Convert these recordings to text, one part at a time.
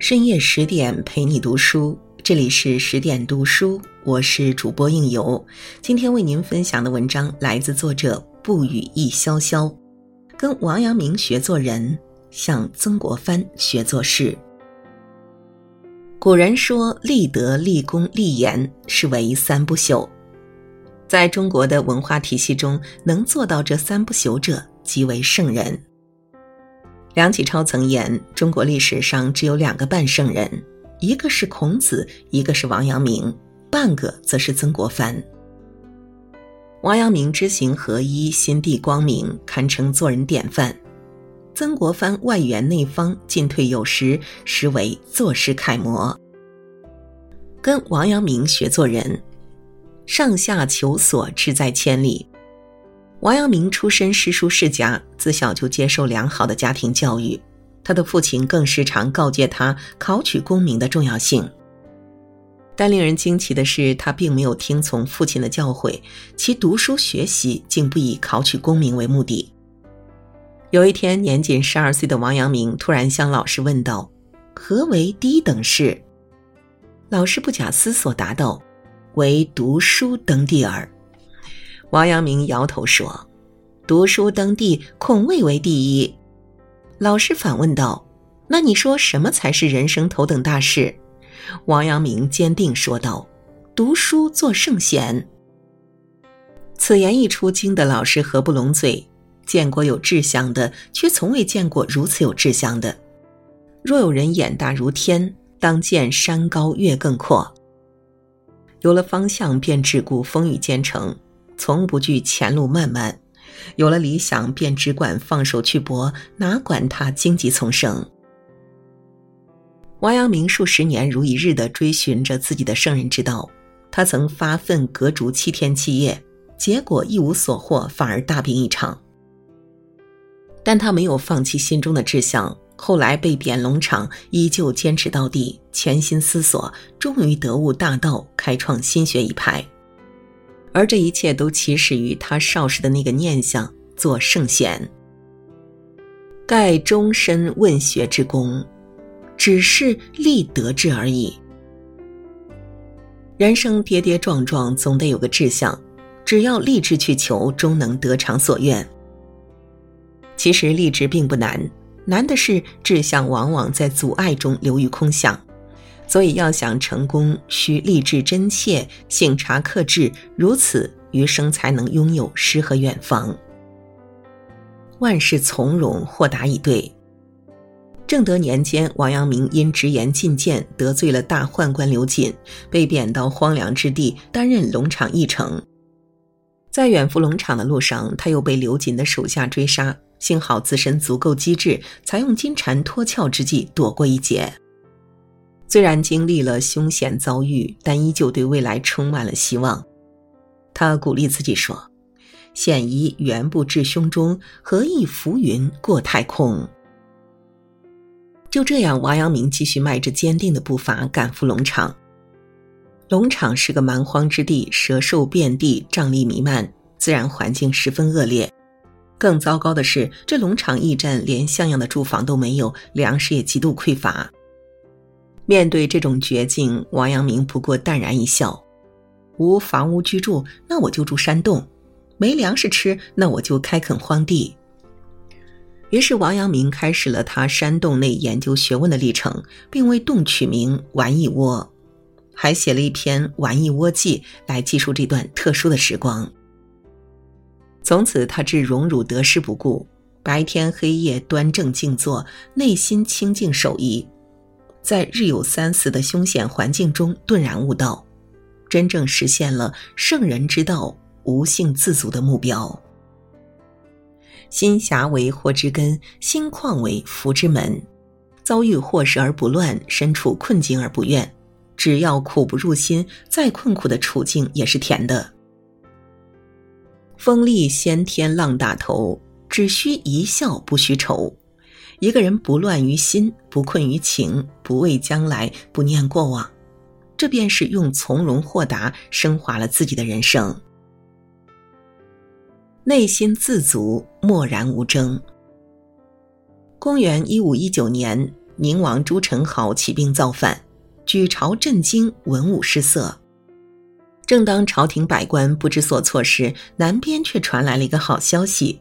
深夜十点陪你读书，这里是十点读书，我是主播应由。今天为您分享的文章来自作者不语亦潇潇，跟王阳明学做人，向曾国藩学做事。古人说，立德、立功、立言是为三不朽。在中国的文化体系中，能做到这三不朽者，即为圣人。梁启超曾言：“中国历史上只有两个半圣人，一个是孔子，一个是王阳明，半个则是曾国藩。”王阳明知行合一，心地光明，堪称做人典范；曾国藩外圆内方，进退有时，实为做事楷模。跟王阳明学做人，上下求索，志在千里。王阳明出身诗书世家，自小就接受良好的家庭教育。他的父亲更时常告诫他考取功名的重要性。但令人惊奇的是，他并没有听从父亲的教诲，其读书学习竟不以考取功名为目的。有一天，年仅十二岁的王阳明突然向老师问道：“何为低等事？”老师不假思索答道：“为读书登第耳。”王阳明摇头说：“读书登第，恐未为第一。”老师反问道：“那你说什么才是人生头等大事？”王阳明坚定说道：“读书做圣贤。”此言一出，惊得老师合不拢嘴。见过有志向的，却从未见过如此有志向的。若有人眼大如天，当见山高月更阔。有了方向，便只顾风雨兼程。从不惧前路漫漫，有了理想便只管放手去搏，哪管他荆棘丛生。王阳明数十年如一日的追寻着自己的圣人之道，他曾发奋革竹七天七夜，结果一无所获，反而大病一场。但他没有放弃心中的志向，后来被贬龙场，依旧坚持到底，潜心思索，终于得悟大道，开创心学一派。而这一切都起始于他少时的那个念想：做圣贤。盖终身问学之功，只是立德志而已。人生跌跌撞撞，总得有个志向，只要立志去求，终能得偿所愿。其实立志并不难，难的是志向往往在阻碍中流于空想。所以，要想成功，需立志真切，醒察克制，如此余生才能拥有诗和远方。万事从容，豁达以对。正德年间，王阳明因直言进谏，得罪了大宦官刘瑾，被贬到荒凉之地，担任龙场驿丞。在远赴龙场的路上，他又被刘瑾的手下追杀，幸好自身足够机智，才用金蝉脱壳之计躲过一劫。虽然经历了凶险遭遇，但依旧对未来充满了希望。他鼓励自己说：“险夷原不至胸中，何以浮云过太空？”就这样，王阳明继续迈着坚定的步伐赶赴龙场。龙场是个蛮荒之地，蛇兽遍地，瘴疠弥漫，自然环境十分恶劣。更糟糕的是，这龙场驿站连像样的住房都没有，粮食也极度匮乏。面对这种绝境，王阳明不过淡然一笑：“无房屋居住，那我就住山洞；没粮食吃，那我就开垦荒地。”于是，王阳明开始了他山洞内研究学问的历程，并为洞取名“玩一窝”，还写了一篇《玩一窝记》来记述这段特殊的时光。从此，他置荣辱得失不顾，白天黑夜端正静坐，内心清净守一。在日有三死的凶险环境中顿然悟道，真正实现了圣人之道无性自足的目标。心狭为祸之根，心旷为福之门。遭遇祸事而不乱，身处困境而不怨，只要苦不入心，再困苦的处境也是甜的。风力先天浪打头，只需一笑不须愁。一个人不乱于心，不困于情，不畏将来，不念过往，这便是用从容豁达升华了自己的人生。内心自足，默然无争。公元一五一九年，宁王朱宸濠起兵造反，举朝震惊，文武失色。正当朝廷百官不知所措时，南边却传来了一个好消息：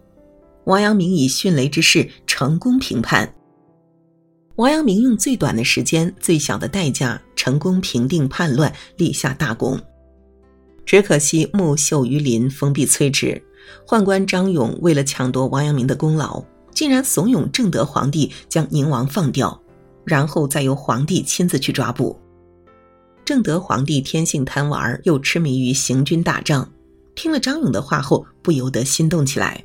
王阳明以迅雷之势成功平叛。王阳明用最短的时间、最小的代价，成功平定叛乱，立下大功。只可惜木秀于林，风必摧之。宦官张勇为了抢夺王阳明的功劳，竟然怂恿正德皇帝将宁王放掉，然后再由皇帝亲自去抓捕。正德皇帝天性贪玩，又痴迷于行军打仗，听了张勇的话后，不由得心动起来。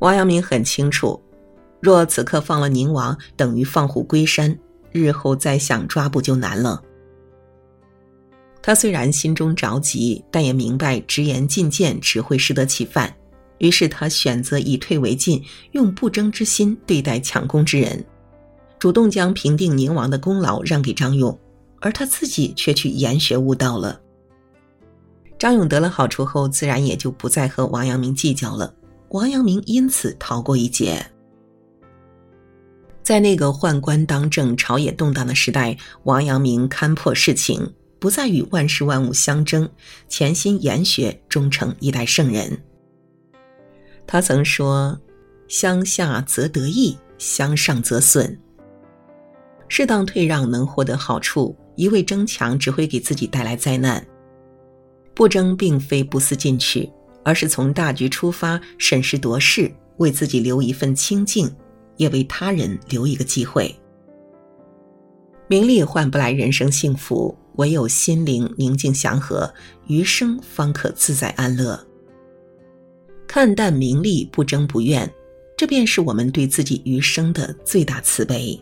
王阳明很清楚。若此刻放了宁王，等于放虎归山，日后再想抓捕就难了。他虽然心中着急，但也明白直言进谏只会适得其反，于是他选择以退为进，用不争之心对待抢功之人，主动将平定宁王的功劳让给张勇，而他自己却去研学悟道了。张勇得了好处后，自然也就不再和王阳明计较了，王阳明因此逃过一劫。在那个宦官当政、朝野动荡的时代，王阳明勘破世情，不再与万事万物相争，潜心研学，终成一代圣人。他曾说：“乡下则得益，乡上则损。适当退让能获得好处，一味争强只会给自己带来灾难。不争并非不思进取，而是从大局出发，审时度势，为自己留一份清静。”也为他人留一个机会。名利换不来人生幸福，唯有心灵宁静祥和，余生方可自在安乐。看淡名利，不争不怨，这便是我们对自己余生的最大慈悲。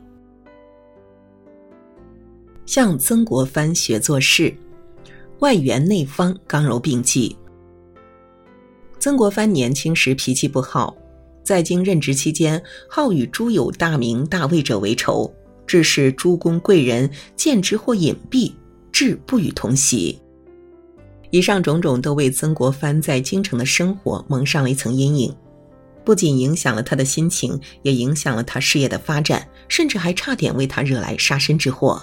向曾国藩学做事，外圆内方，刚柔并济。曾国藩年轻时脾气不好。在京任职期间，好与诸有大名大位者为仇，致使诸公贵人见之或隐蔽，至不与同席。以上种种都为曾国藩在京城的生活蒙上了一层阴影，不仅影响了他的心情，也影响了他事业的发展，甚至还差点为他惹来杀身之祸。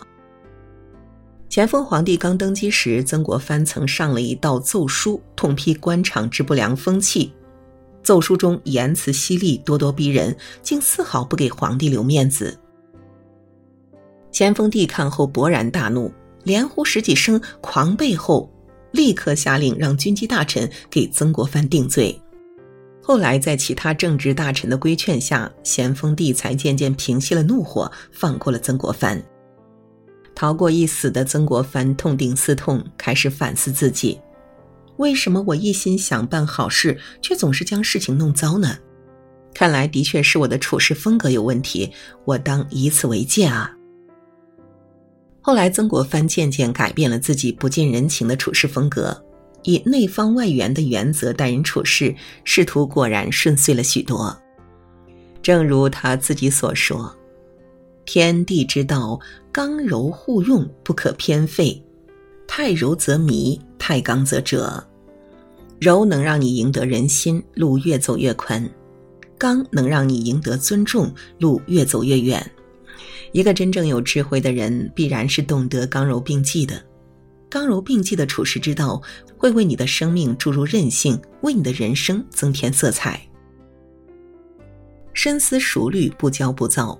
咸丰皇帝刚登基时，曾国藩曾上了一道奏书，痛批官场之不良风气。奏书中言辞犀利，咄咄逼人，竟丝毫不给皇帝留面子。咸丰帝看后勃然大怒，连呼十几声，狂悖后，立刻下令让军机大臣给曾国藩定罪。后来在其他正直大臣的规劝下，咸丰帝才渐渐平息了怒火，放过了曾国藩。逃过一死的曾国藩痛定思痛，开始反思自己。为什么我一心想办好事，却总是将事情弄糟呢？看来的确是我的处事风格有问题，我当以此为戒啊。后来，曾国藩渐渐改变了自己不近人情的处事风格，以内方外圆的原则待人处事，仕途果然顺遂了许多。正如他自己所说：“天地之道，刚柔互用，不可偏废。太柔则迷。”太刚则折，柔能让你赢得人心，路越走越宽；刚能让你赢得尊重，路越走越远。一个真正有智慧的人，必然是懂得刚柔并济的。刚柔并济的处世之道，会为你的生命注入韧性，为你的人生增添色彩。深思熟虑，不骄不躁。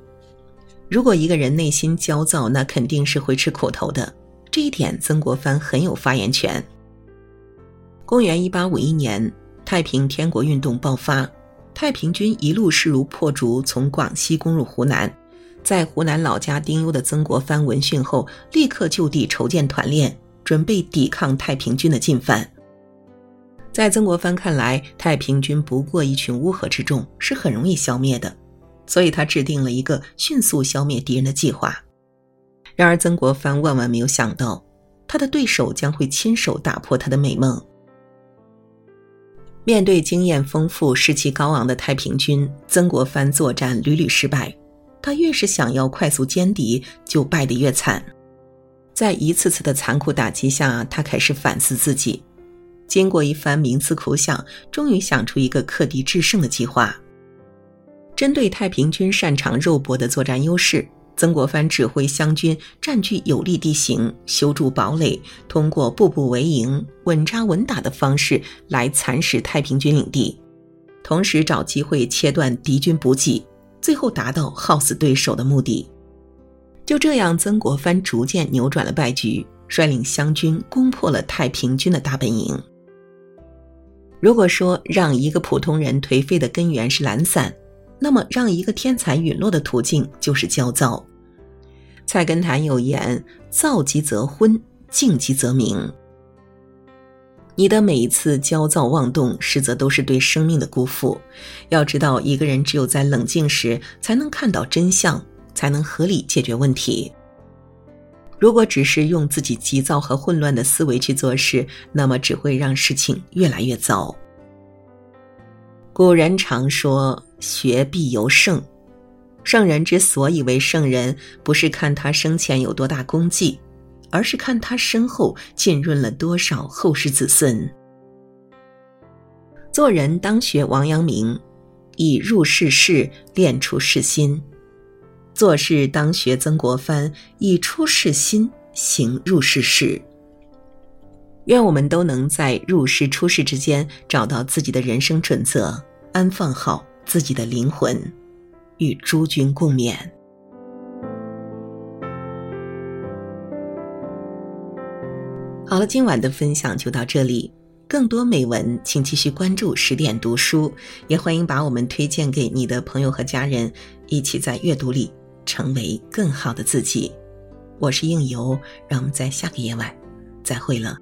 如果一个人内心焦躁，那肯定是会吃苦头的。这一点，曾国藩很有发言权。公元一八五一年，太平天国运动爆发，太平军一路势如破竹，从广西攻入湖南。在湖南老家丁忧的曾国藩闻讯后，立刻就地筹建团练，准备抵抗太平军的进犯。在曾国藩看来，太平军不过一群乌合之众，是很容易消灭的，所以他制定了一个迅速消灭敌人的计划。然而，曾国藩万万没有想到，他的对手将会亲手打破他的美梦。面对经验丰富、士气高昂的太平军，曾国藩作战屡屡失败。他越是想要快速歼敌，就败得越惨。在一次次的残酷打击下，他开始反思自己。经过一番冥思苦想，终于想出一个克敌制胜的计划。针对太平军擅长肉搏的作战优势，曾国藩指挥湘军占据有利地形，修筑堡垒，通过步步为营、稳扎稳打的方式来蚕食太平军领地，同时找机会切断敌军补给，最后达到耗死对手的目的。就这样，曾国藩逐渐扭转了败局，率领湘军攻破了太平军的大本营。如果说让一个普通人颓废的根源是懒散，那么让一个天才陨落的途径就是焦躁。菜根谭有言：“躁极则昏，静极则明。”你的每一次焦躁妄动，实则都是对生命的辜负。要知道，一个人只有在冷静时，才能看到真相，才能合理解决问题。如果只是用自己急躁和混乱的思维去做事，那么只会让事情越来越糟。古人常说“学必由圣”，圣人之所以为圣人，不是看他生前有多大功绩，而是看他身后浸润了多少后世子孙。做人当学王阳明，以入世事练出世心。做事当学曾国藩，以出世心行入世事。愿我们都能在入世出世之间找到自己的人生准则，安放好自己的灵魂，与诸君共勉。好了，今晚的分享就到这里。更多美文，请继续关注十点读书，也欢迎把我们推荐给你的朋友和家人，一起在阅读里。成为更好的自己，我是应由，让我们在下个夜晚再会了。